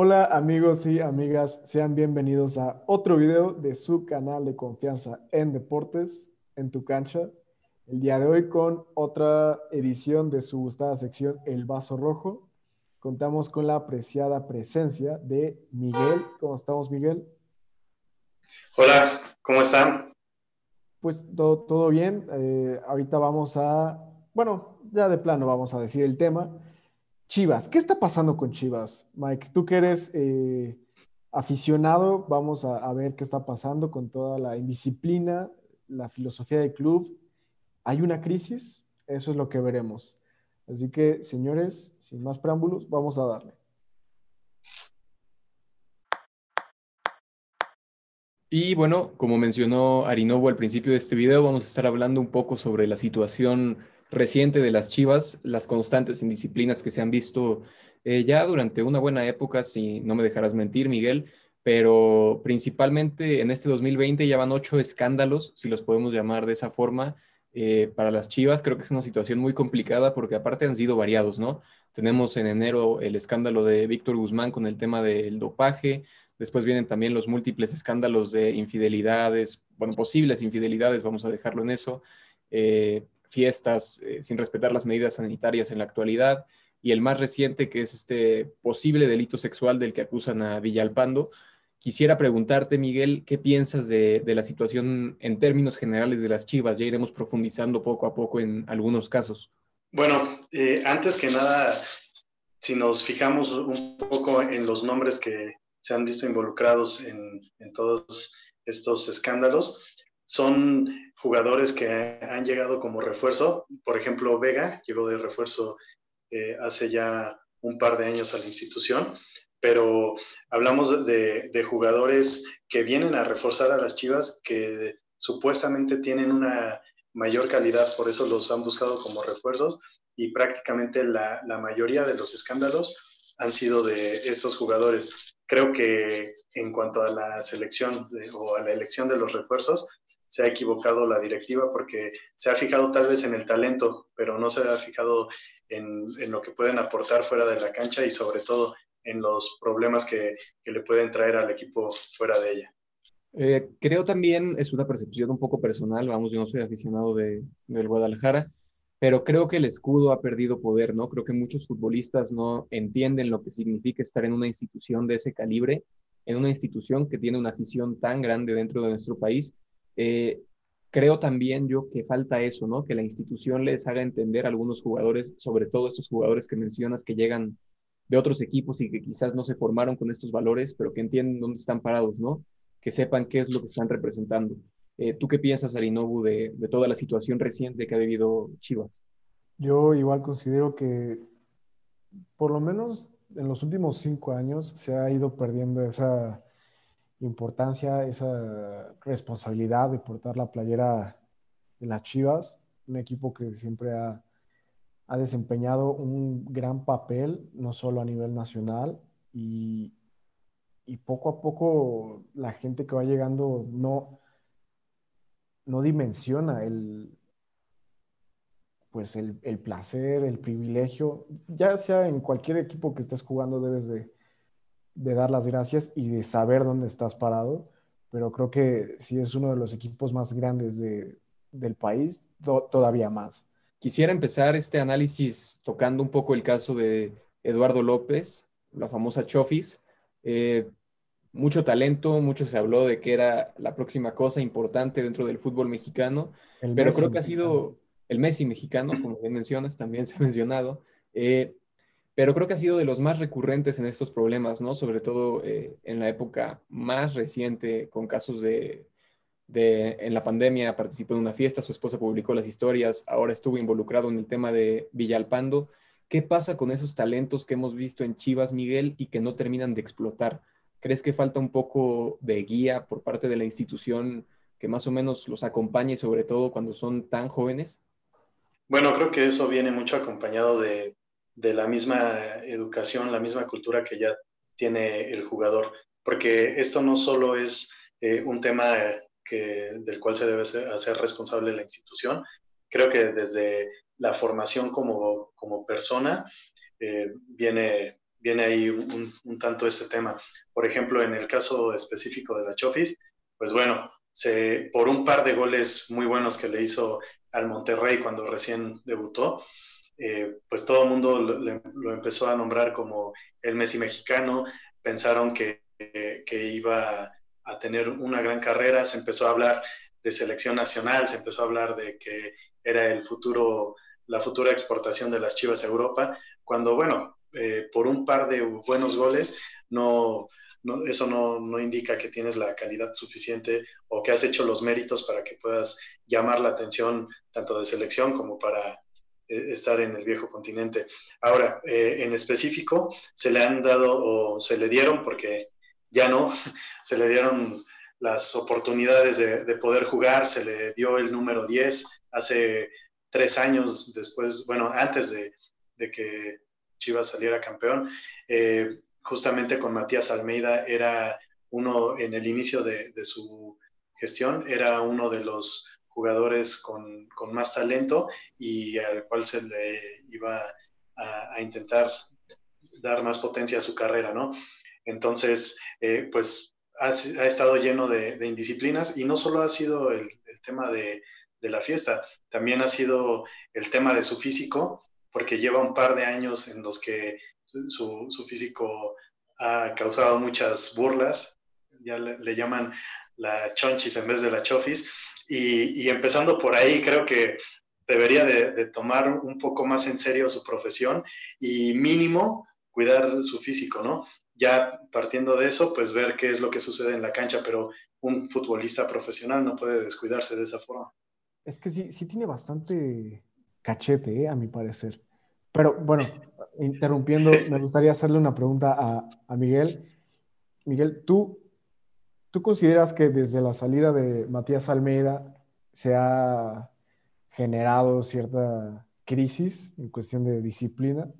Hola amigos y amigas, sean bienvenidos a otro video de su canal de confianza en deportes, en tu cancha. El día de hoy con otra edición de su gustada sección El Vaso Rojo. Contamos con la apreciada presencia de Miguel. ¿Cómo estamos, Miguel? Hola, ¿cómo están? Pues todo, todo bien. Eh, ahorita vamos a, bueno, ya de plano vamos a decir el tema. Chivas, ¿qué está pasando con Chivas? Mike, tú que eres eh, aficionado, vamos a, ver qué está pasando con toda la indisciplina, la filosofía del club. ¿Hay una crisis? Eso es lo que veremos. Así que, señores, sin más preámbulos, vamos a darle. Y bueno, como mencionó Arinovo al principio de este video, vamos a estar hablando un poco sobre la situación reciente de las Chivas, las constantes indisciplinas que se han visto eh, ya durante una buena época, si no me dejarás mentir, Miguel, pero principalmente en este 2020 ya van ocho escándalos, si los podemos llamar de esa forma, eh, para las Chivas. Creo que es una situación muy complicada porque aparte han sido variados, ¿no? Tenemos en enero el escándalo de Víctor Guzmán con el tema del dopaje, después vienen también los múltiples escándalos de infidelidades, bueno, posibles infidelidades, vamos a dejarlo en eso. Eh, fiestas eh, sin respetar las medidas sanitarias en la actualidad y el más reciente que es este posible delito sexual del que acusan a Villalpando. Quisiera preguntarte, Miguel, ¿qué piensas de, la situación en términos generales de las Chivas? Ya iremos profundizando poco a poco en algunos casos. Bueno, eh, antes que nada, si nos fijamos un poco en los nombres que se han visto involucrados en, en todos estos escándalos, son jugadores que han llegado como refuerzo. Por ejemplo, Vega llegó de refuerzo eh, hace ya un par de años a la institución, pero hablamos de, jugadores que vienen a reforzar a las Chivas, que supuestamente tienen una mayor calidad, por eso los han buscado como refuerzos y prácticamente la, mayoría de los escándalos han sido de estos jugadores. Creo que en cuanto a la selección o a la elección de los refuerzos, se ha equivocado la directiva porque se ha fijado tal vez en el talento, pero no se ha fijado en, lo que pueden aportar fuera de la cancha y sobre todo en los problemas que, le pueden traer al equipo fuera de ella. Eh, creo también, es una percepción un poco personal, vamos, yo no soy aficionado de, del Guadalajara, pero creo que el escudo ha perdido poder, ¿no? Creo que muchos futbolistas no entienden lo que significa estar en una institución de ese calibre, en una institución que tiene una afición tan grande dentro de nuestro país eh, creo también yo que falta eso, ¿no? Que la institución les haga entender a algunos jugadores, sobre todo estos jugadores que mencionas que llegan de otros equipos y que quizás no se formaron con estos valores, pero que entienden dónde están parados, ¿no? Que sepan qué es lo que están representando. Eh, ¿Tú qué piensas, Arinobu, de, de toda la situación reciente que ha vivido Chivas? Yo igual considero que por lo menos en los últimos cinco años se ha ido perdiendo esa importancia, esa responsabilidad de portar la playera de las Chivas, un equipo que siempre ha, desempeñado un gran papel, no solo a nivel nacional, y, poco a poco la gente que va llegando no, no dimensiona el, pues el, el, placer, el privilegio, ya sea en cualquier equipo que estés jugando, debes de, de dar las gracias y de saber dónde estás parado, pero creo que si es uno de los equipos más grandes del país, todavía más. Quisiera empezar este análisis tocando un poco el caso de Eduardo López, la famosa Chofis. Eh, mucho talento, mucho se habló de que era la próxima cosa importante dentro del fútbol mexicano, pero creo que ha sido el Messi mexicano, como bien mencionas, también se ha mencionado. Eh, pero creo que ha sido de los más recurrentes en estos problemas, ¿no? Sobre todo eh, en la época más reciente, con casos de, de, en la pandemia participó en una fiesta, su esposa publicó las historias, ahora estuvo involucrado en el tema de Villalpando. ¿Qué pasa con esos talentos que hemos visto en Chivas, Miguel, y que no terminan de explotar? ¿Crees que falta un poco de guía por parte de la institución que más o menos los acompañe, sobre todo cuando son tan jóvenes? Bueno, creo que eso viene mucho acompañado de, de la misma educación, la misma cultura que ya tiene el jugador, porque esto no solo es eh, un tema que, del cual se debe hacer responsable la institución, creo que desde la formación como, como persona eh, viene viene ahí un, tanto este tema. Por ejemplo, en el caso específico de la Chofis, pues bueno, se, por un par de goles muy buenos que le hizo al Monterrey cuando recién debutó, eh, pues todo el mundo lo, empezó a nombrar como el Messi mexicano, pensaron que, que, iba a tener una gran carrera, se empezó a hablar de selección nacional, se empezó a hablar de que era el futuro, la futura exportación de las Chivas a Europa, cuando bueno, eh, por un par de buenos goles, no, eso no, no, indica que tienes la calidad suficiente o que has hecho los méritos para que puedas llamar la atención tanto de selección como para eh, estar en el viejo continente. Ahora, eh, en específico, se le han dado o se le dieron, porque ya no, se le dieron las oportunidades de, poder jugar, se le dio el número 10 hace tres años después, bueno, antes de, que Chivas saliera campeón, eh, justamente con Matías Almeida era uno, en el inicio de su gestión, era uno de los jugadores con, con, más talento y al cual se le iba a, intentar dar más potencia a su carrera, ¿no? Entonces, eh, pues ha, ha, estado lleno de, de, indisciplinas y no solo ha sido el, el tema de, de, la fiesta, también ha sido el tema de su físico, porque lleva un par de años en los que su, su físico ha causado muchas burlas, ya le, le llaman la chonchis en vez de la chofis, y, empezando por ahí, creo que debería de, tomar un poco más en serio su profesión y mínimo cuidar su físico, ¿no? Ya partiendo de eso, pues ver qué es lo que sucede en la cancha, pero un futbolista profesional no puede descuidarse de esa forma. Es que sí, sí tiene bastante cachete, ¿eh? a mi parecer. Pero bueno, interrumpiendo, me gustaría hacerle una pregunta a, a Miguel. Miguel, tú ¿Tú consideras que desde la salida de Matías Almeida se ha generado cierta crisis en cuestión de disciplina?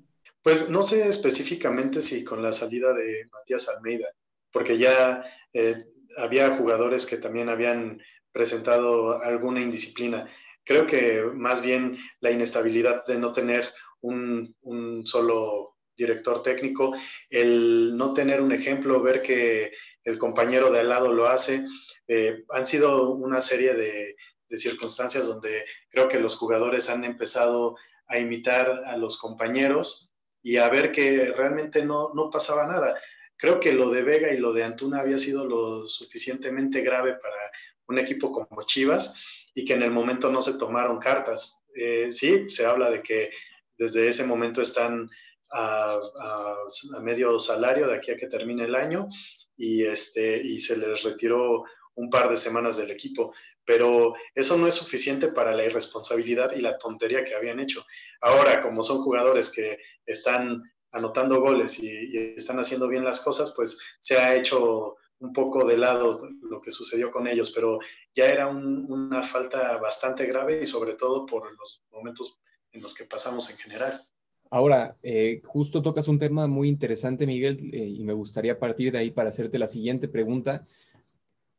Pues no sé específicamente si con la salida de Matías Almeida, porque ya eh, había jugadores que también habían presentado alguna indisciplina. Creo que más bien la inestabilidad de no tener un, un solo director técnico, el no tener un ejemplo, ver que el compañero de al lado lo hace. Eh, han sido una serie de, circunstancias donde creo que los jugadores han empezado a imitar a los compañeros y a ver que realmente no, no pasaba nada. Creo que lo de Vega y lo de Antuna había sido lo suficientemente grave para un equipo como Chivas y que en el momento no se tomaron cartas. Eh, sí, se habla de que desde ese momento están a, medio salario de aquí a que termine el año y, este, y se les retiró un par de semanas del equipo. Pero eso no es suficiente para la irresponsabilidad y la tontería que habían hecho. Ahora, como son jugadores que están anotando goles y, están haciendo bien las cosas, pues se ha hecho un poco de lado lo que sucedió con ellos, pero ya era una falta bastante grave y sobre todo por los momentos en los que pasamos en general. Ahora, eh, justo tocas un tema muy interesante, Miguel, eh, y me gustaría partir de ahí para hacerte la siguiente pregunta.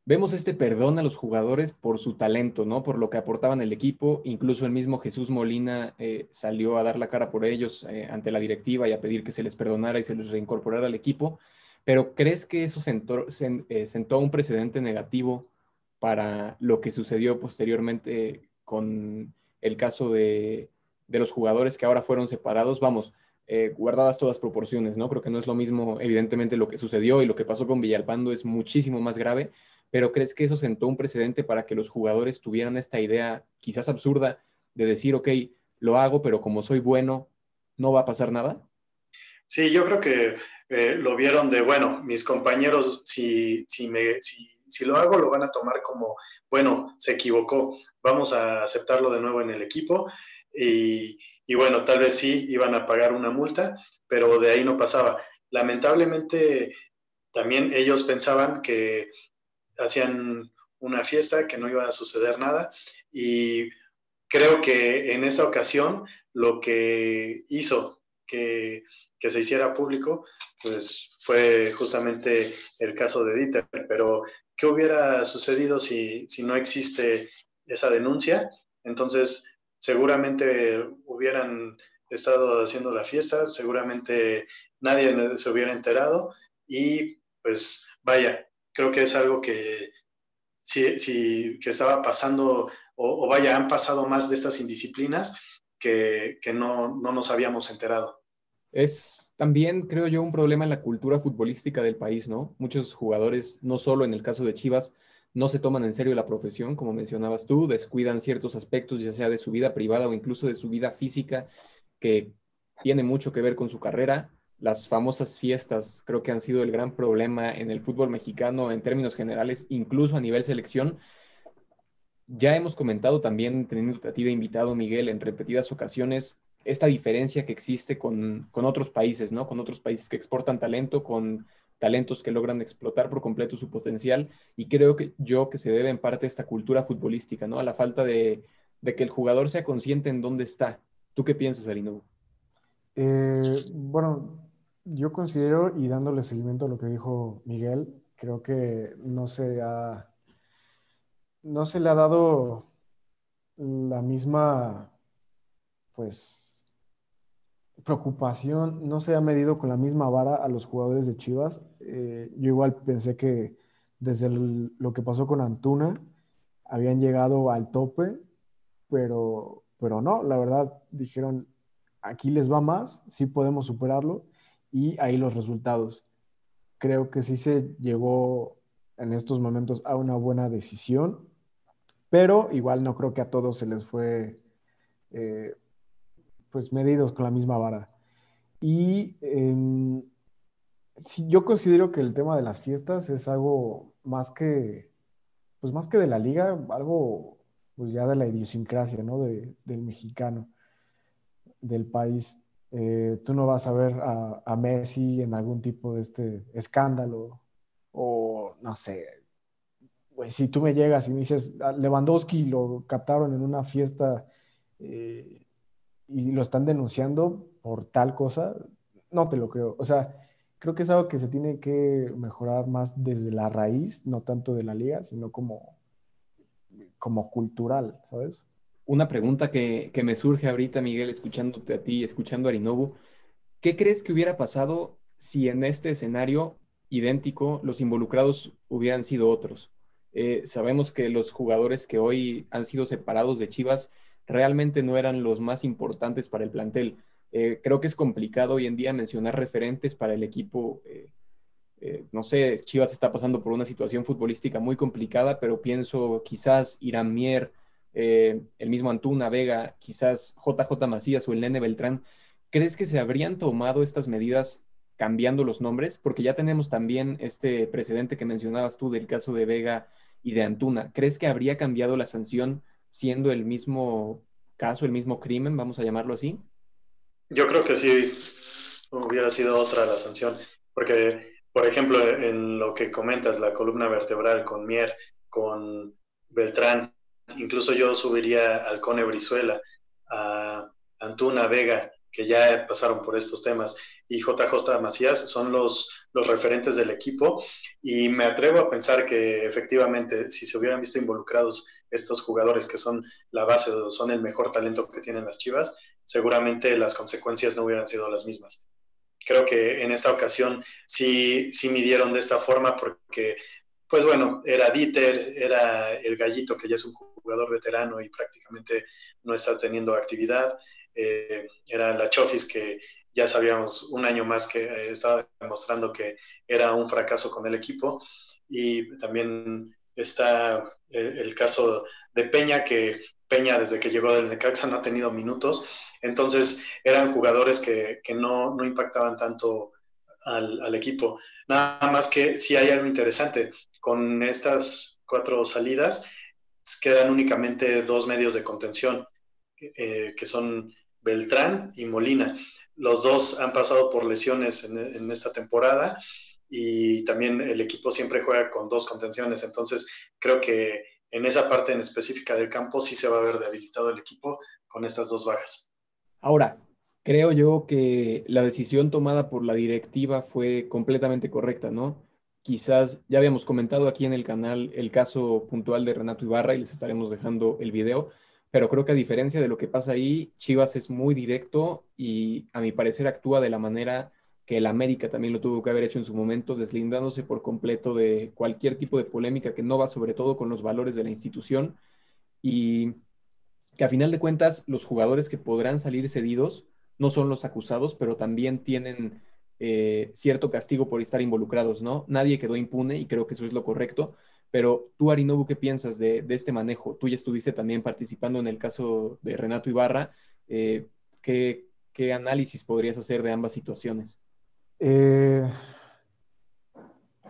Vemos este perdón a los jugadores por su talento, ¿no? Por lo que aportaban el equipo. Incluso el mismo Jesús Molina eh, salió a dar la cara por ellos ante la directiva y a pedir que se les perdonara y se les reincorporara al equipo. Pero ¿crees que eso sentó, sentó un precedente negativo para lo que sucedió posteriormente con el caso de de los jugadores que ahora fueron separados, vamos, eh, guardadas todas proporciones, ¿no? Creo que no es lo mismo, evidentemente, lo que sucedió y lo que pasó con Villalpando es muchísimo más grave, pero ¿crees que eso sentó un precedente para que los jugadores tuvieran esta idea quizás absurda de decir, ok, lo hago, pero como soy bueno, no va a pasar nada? Sí, yo creo que eh, lo vieron de, bueno, mis compañeros, si, si, me, si, si lo hago, lo van a tomar como, bueno, se equivocó, vamos a aceptarlo de nuevo en el equipo y, bueno, tal vez sí iban a pagar una multa, pero de ahí no pasaba. Lamentablemente, también ellos pensaban que hacían una fiesta, que no iba a suceder nada y creo que en esa ocasión lo que hizo que, que se hiciera público, pues fue justamente el caso de Dieter, pero ¿qué hubiera sucedido si, si no existe esa denuncia? Entonces, seguramente hubieran estado haciendo la fiesta, seguramente nadie se hubiera enterado y pues vaya, creo que es algo que si, que estaba pasando o, vaya, han pasado más de estas indisciplinas que, no, no nos habíamos enterado. Es también, creo yo, un problema en la cultura futbolística del país, ¿no? Muchos jugadores, no solo en el caso de Chivas, no se toman en serio la profesión, como mencionabas tú, descuidan ciertos aspectos, ya sea de su vida privada o incluso de su vida física, que tiene mucho que ver con su carrera. Las famosas fiestas creo que han sido el gran problema en el fútbol mexicano en términos generales, incluso a nivel selección. Ya hemos comentado también, teniendo a ti de invitado, Miguel, en repetidas ocasiones, esta diferencia que existe con, con, otros países, ¿no? Con otros países que exportan talento, con talentos que logran explotar por completo su potencial. Y creo que yo que se debe en parte a esta cultura futbolística, ¿no? A la falta de, que el jugador sea consciente en dónde está. ¿Tú qué piensas, Arino? Eh, bueno, yo considero, y dándole seguimiento a lo que dijo Miguel, creo que no se ha, no se le ha dado la misma, pues, preocupación no se ha medido con la misma vara a los jugadores de Chivas. Eh, yo igual pensé que desde lo que pasó con Antuna habían llegado al tope, pero, pero no, la verdad dijeron, aquí les va más, sí podemos superarlo y ahí los resultados. Creo que sí se llegó en estos momentos a una buena decisión, pero igual no creo que a todos se les fue eh, pues medidos con la misma vara. Y em, yo considero que el tema de las fiestas es algo más que, pues más que de la liga, algo pues ya de la idiosincrasia, ¿no? del mexicano, del país. Eh, tú no vas a ver a, Messi en algún tipo de este escándalo o no sé. Pues si tú me llegas y me dices, Lewandowski lo captaron en una fiesta eh, y lo están denunciando por tal cosa, no te lo creo. O sea, creo que es algo que se tiene que mejorar más desde la raíz, no tanto de la liga, sino como, como cultural, ¿sabes? Una pregunta que, que me surge ahorita, Miguel, escuchándote a ti, escuchando a Arinobu. ¿Qué crees que hubiera pasado si en este escenario idéntico los involucrados hubieran sido otros? Eh, sabemos que los jugadores que hoy han sido separados de Chivas realmente no eran los más importantes para el plantel. Eh, creo que es complicado hoy en día mencionar referentes para el equipo. Eh, eh, no sé, Chivas está pasando por una situación futbolística muy complicada, pero pienso quizás Irán Mier, el mismo Antuna Vega, quizás JJ Macías o el Nene Beltrán. ¿Crees que se habrían tomado estas medidas cambiando los nombres? Porque ya tenemos también este precedente que mencionabas tú del caso de Vega y de Antuna. ¿Crees que habría cambiado la sanción siendo el mismo caso, el mismo crimen, vamos a llamarlo así? Yo creo que sí hubiera sido otra la sanción, porque, por ejemplo, en lo que comentas, la columna vertebral con Mier, con Beltrán, incluso yo subiría al Cone Brizuela, a Antuna Vega, que ya pasaron por estos temas, y JJ Macías son los, los referentes del equipo, y me atrevo a pensar que efectivamente, si se hubieran visto involucrados estos jugadores que son la base, son el mejor talento que tienen las Chivas, seguramente las consecuencias no hubieran sido las mismas. Creo que en esta ocasión sí, sí midieron de esta forma porque, pues bueno, era Dieter, era el gallito que ya es un jugador veterano y prácticamente no está teniendo actividad, eh, era la Chofis que ya sabíamos un año más que eh, estaba demostrando que era un fracaso con el equipo y también está eh, el caso de Peña, que Peña desde que llegó del Necaxa no ha tenido minutos, entonces eran jugadores que, no, impactaban tanto al, equipo. Nada más que si hay algo interesante, con estas cuatro salidas quedan únicamente dos medios de contención, eh, que son Beltrán y Molina. Los dos han pasado por lesiones en esta temporada y también el equipo siempre juega con dos contenciones, entonces creo que en esa parte en específica del campo sí se va a ver debilitado el equipo con estas dos bajas. Ahora, creo yo que la decisión tomada por la directiva fue completamente correcta, ¿no? Quizás ya habíamos comentado aquí en el canal el caso puntual de Renato Ibarra y les estaremos dejando el video, pero creo que a diferencia de lo que pasa ahí, Chivas es muy directo y a mi parecer actúa de la manera que el América también lo tuvo que haber hecho en su momento, deslindándose por completo de cualquier tipo de polémica que no va sobre todo con los valores de la institución y que a final de cuentas los jugadores que podrán salir cedidos no son los acusados, pero también tienen eh, cierto castigo por estar involucrados, ¿no? Nadie quedó impune y creo que eso es lo correcto. Pero tú, Arinobu, ¿qué piensas de, este manejo? Tú ya estuviste también participando en el caso de Renato Ibarra. Eh, ¿qué, análisis podrías hacer de ambas situaciones? Eh,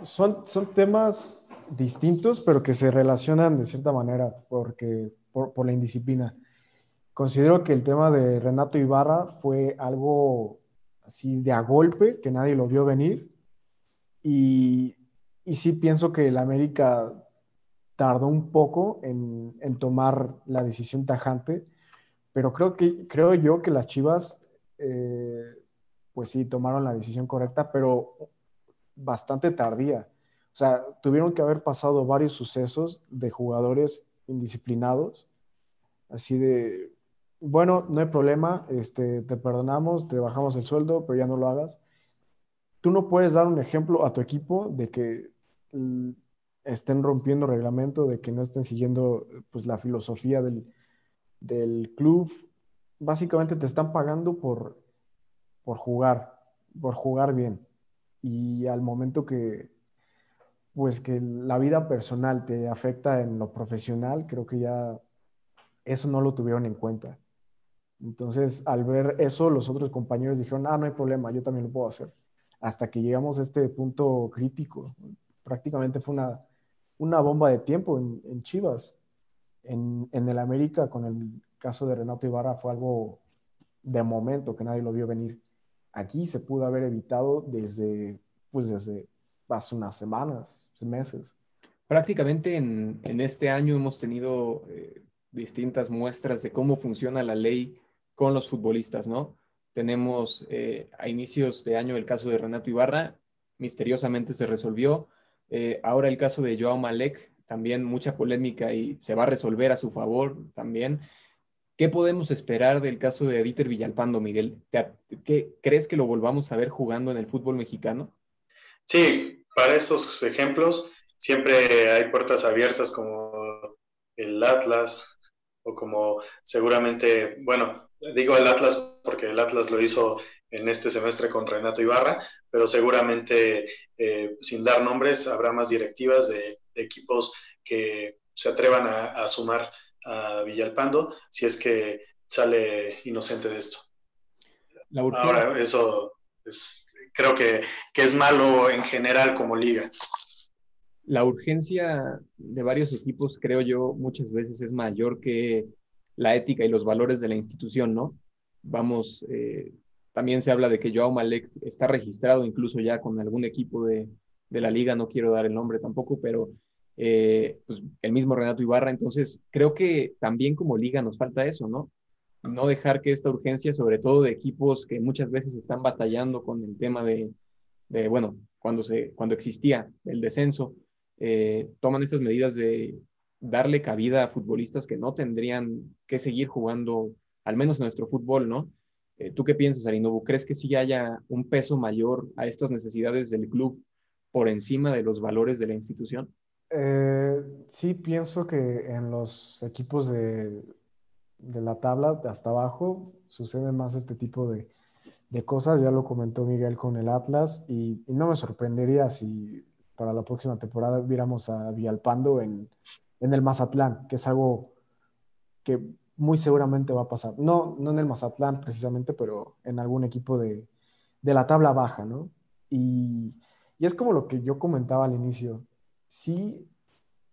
son, son temas distintos, pero que se relacionan de cierta manera porque, por, la indisciplina. Considero que el tema de Renato Ibarra fue algo así de a golpe, que nadie lo vio venir. Y, y sí pienso que el América tardó un poco en, en, tomar la decisión tajante, pero creo, que, creo yo que las Chivas, eh, pues sí, tomaron la decisión correcta, pero bastante tardía. O sea, tuvieron que haber pasado varios sucesos de jugadores indisciplinados, así de, bueno, no hay problema, este, te perdonamos, te bajamos el sueldo, pero ya no lo hagas. Tú no puedes dar un ejemplo a tu equipo de que estén rompiendo reglamento, de que no estén siguiendo pues, la filosofía del, del club. Básicamente te están pagando por, por jugar, por jugar bien. Y al momento que, pues que la vida personal te afecta en lo profesional, creo que ya eso no lo tuvieron en cuenta. Entonces, al ver eso, los otros compañeros dijeron, ah, no hay problema, yo también lo puedo hacer. Hasta que llegamos a este punto crítico. Prácticamente fue una, una bomba de tiempo en, Chivas. En, en, el América, con el caso de Renato Ibarra, fue algo de momento que nadie lo vio venir. Aquí se pudo haber evitado desde, pues desde hace unas semanas, meses. Prácticamente en, este año hemos tenido eh, distintas muestras de cómo funciona la ley con los futbolistas, ¿no? Tenemos eh, a inicios de año el caso de Renato Ibarra, misteriosamente se resolvió. Eh, ahora el caso de Joao Malek, también mucha polémica y se va a resolver a su favor también. ¿Qué podemos esperar del caso de Dieter Villalpando, Miguel? ¿Qué, ¿Crees que lo volvamos a ver jugando en el fútbol mexicano? Sí, para estos ejemplos siempre hay puertas abiertas como el Atlas o como seguramente, bueno, digo el Atlas porque el Atlas lo hizo en este semestre con Renato Ibarra, pero seguramente, eh, sin dar nombres, habrá más directivas de, equipos que se atrevan a, sumar a Villalpando si es que sale inocente de esto. Ahora, eso es, creo que, que es malo en general como liga la urgencia de varios equipos, creo yo, muchas veces es mayor que la ética y los valores de la institución, ¿no? Vamos, eh, también se habla de que Joao Malek está registrado incluso ya con algún equipo de, la liga, no quiero dar el nombre tampoco, pero eh, pues el mismo Renato Ibarra, entonces creo que también como liga nos falta eso, ¿no? No dejar que esta urgencia, sobre todo de equipos que muchas veces están batallando con el tema de, bueno, cuando, se, cuando existía el descenso, eh, toman estas medidas de darle cabida a futbolistas que no tendrían que seguir jugando, al menos nuestro fútbol, ¿no? Eh, ¿Tú qué piensas, Arinobu? ¿Crees que sí haya un peso mayor a estas necesidades del club por encima de los valores de la institución? Eh, sí, pienso que en los equipos de, de la tabla de hasta abajo sucede más este tipo de, de, cosas. Ya lo comentó Miguel con el Atlas y, y no me sorprendería si para la próxima temporada viéramos a Villalpando en, en el Mazatlán, que es algo que muy seguramente va a pasar. No, no en el Mazatlán precisamente, pero en algún equipo de, de la tabla baja, ¿no? Y, y, es como lo que yo comentaba al inicio. Sí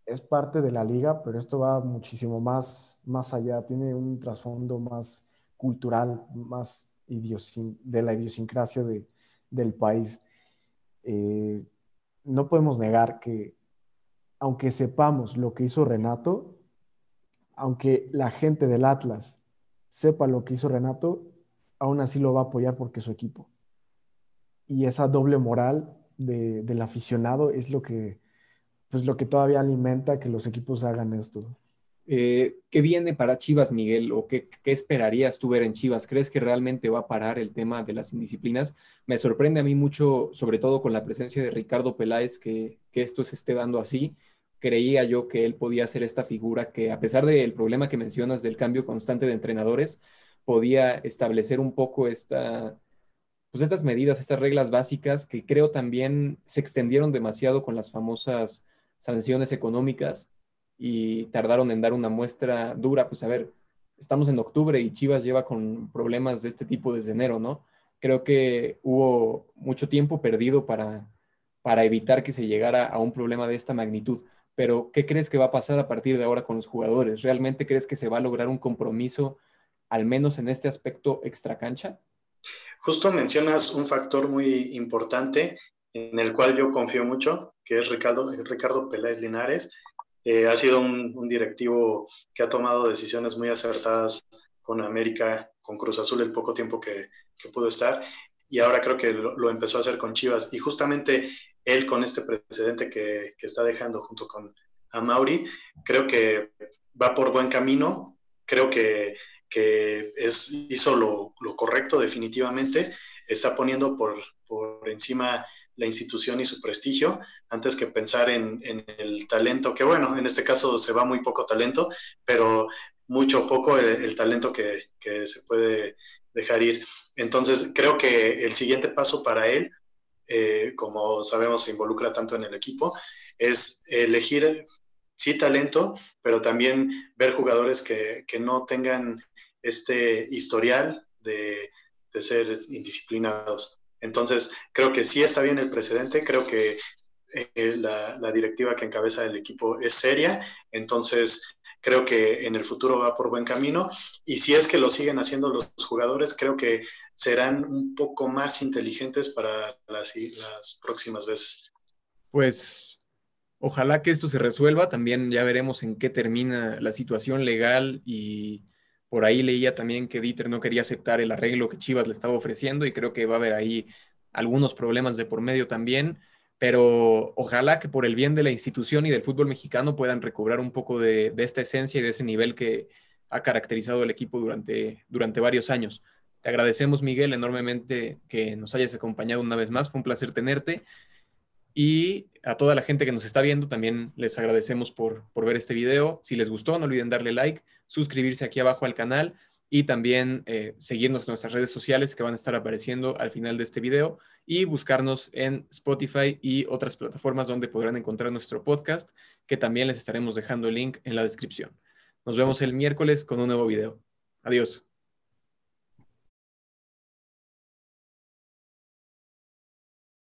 es parte de la liga, pero esto va muchísimo más, más allá, tiene un trasfondo más cultural, más de la idiosincrasia de, del país. Eh, no podemos negar que, aunque sepamos lo que hizo Renato, aunque la gente del Atlas sepa lo que hizo Renato, aún así lo va a apoyar porque es su equipo. Y esa doble moral del aficionado es lo que, pues lo que todavía alimenta que los equipos hagan esto. Eh, ¿Qué viene para Chivas, Miguel? ¿O qué, esperarías tú ver en Chivas? ¿Crees que realmente va a parar el tema de las indisciplinas? Me sorprende a mí mucho, sobre todo con la presencia de Ricardo Peláez, que, que esto se esté dando así. Creía yo que él podía ser esta figura que, a pesar del problema que mencionas del cambio constante de entrenadores, podía establecer un poco esta, pues estas medidas, estas reglas básicas que creo también se extendieron demasiado con las famosas sanciones económicas y tardaron en dar una muestra dura, pues a ver, estamos en octubre y Chivas lleva con problemas de este tipo desde enero, ¿no? Creo que hubo mucho tiempo perdido para, para evitar que se llegara a un problema de esta magnitud. Pero, ¿qué crees que va a pasar a partir de ahora con los jugadores? ¿Realmente crees que se va a lograr un compromiso, al menos en este aspecto extracancha? Justo mencionas un factor muy importante en el cual yo confío mucho, que es Ricardo, Ricardo Peláez Linares. Eh, ha sido un, directivo que ha tomado decisiones muy acertadas con América, con Cruz Azul el poco tiempo que, pudo estar, y ahora creo que lo, empezó a hacer con Chivas. Y justamente él con este precedente que, está dejando junto con a Mauri, creo que va por buen camino, creo que, es, hizo lo, correcto definitivamente, está poniendo por, por encima la institución y su prestigio, antes que pensar en, el talento, que bueno, en este caso se va muy poco talento, pero mucho poco el, talento que, se puede dejar ir. Entonces, creo que el siguiente paso para él, eh, como sabemos se involucra tanto en el equipo, es elegir, sí, talento, pero también ver jugadores que, no tengan este historial de, de ser indisciplinados. Entonces, creo que sí está bien el precedente, creo que eh, la, directiva que encabeza el equipo es seria, entonces creo que en el futuro va por buen camino y si es que lo siguen haciendo los jugadores, creo que serán un poco más inteligentes para las, las próximas veces. Pues ojalá que esto se resuelva, también ya veremos en qué termina la situación legal y por ahí leía también que Dieter no quería aceptar el arreglo que Chivas le estaba ofreciendo y creo que va a haber ahí algunos problemas de por medio también, pero ojalá que por el bien de la institución y del fútbol mexicano puedan recobrar un poco de, esta esencia y de ese nivel que ha caracterizado el equipo durante, durante varios años. Te agradecemos, Miguel, enormemente que nos hayas acompañado una vez más. Fue un placer tenerte. Y a toda la gente que nos está viendo, también les agradecemos por, por ver este video. Si les gustó, no olviden darle like, suscribirse aquí abajo al canal y también eh, seguirnos en nuestras redes sociales que van a estar apareciendo al final de este video y buscarnos en Spotify y otras plataformas donde podrán encontrar nuestro podcast, que también les estaremos dejando el link en la descripción. Nos vemos el miércoles con un nuevo video. Adiós.